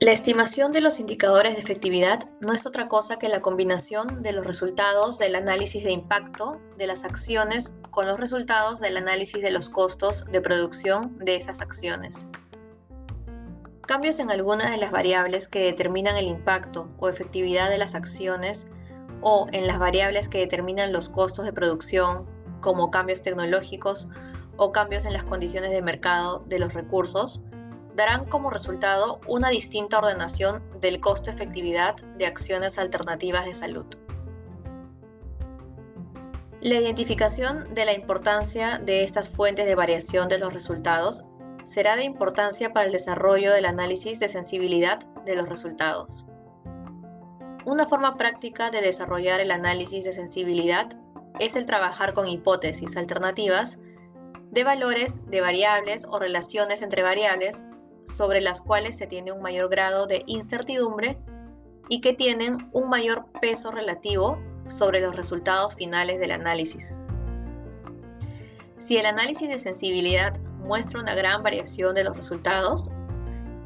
La estimación de los indicadores de efectividad no es otra cosa que la combinación de los resultados del análisis de impacto de las acciones con los resultados del análisis de los costos de producción de esas acciones. Cambios en algunas de las variables que determinan el impacto o efectividad de las acciones o en las variables que determinan los costos de producción, como cambios tecnológicos o cambios en las condiciones de mercado de los recursos, darán como resultado una distinta ordenación del costo-efectividad de acciones alternativas de salud. La identificación de la importancia de estas fuentes de variación de los resultados será de importancia para el desarrollo del análisis de sensibilidad de los resultados. Una forma práctica de desarrollar el análisis de sensibilidad es el trabajar con hipótesis alternativas de valores de variables o relaciones entre variables sobre las cuales se tiene un mayor grado de incertidumbre y que tienen un mayor peso relativo sobre los resultados finales del análisis. Si el análisis de sensibilidad muestra una gran variación de los resultados,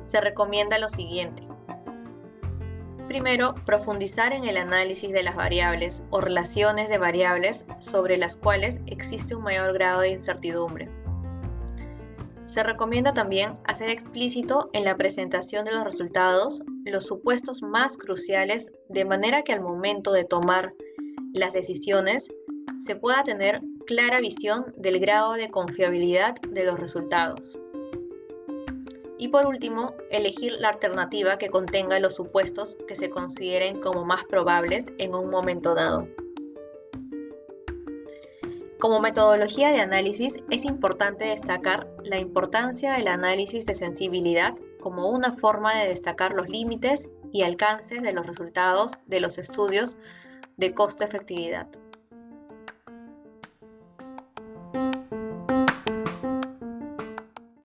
se recomienda lo siguiente. Primero, profundizar en el análisis de las variables o relaciones de variables sobre las cuales existe un mayor grado de incertidumbre. Se recomienda también hacer explícito en la presentación de los resultados los supuestos más cruciales de manera que al momento de tomar las decisiones se pueda tener clara visión del grado de confiabilidad de los resultados. Y por último, elegir la alternativa que contenga los supuestos que se consideren como más probables en un momento dado. Como metodología de análisis es importante destacar la importancia del análisis de sensibilidad como una forma de destacar los límites y alcances de los resultados de los estudios de costo-efectividad.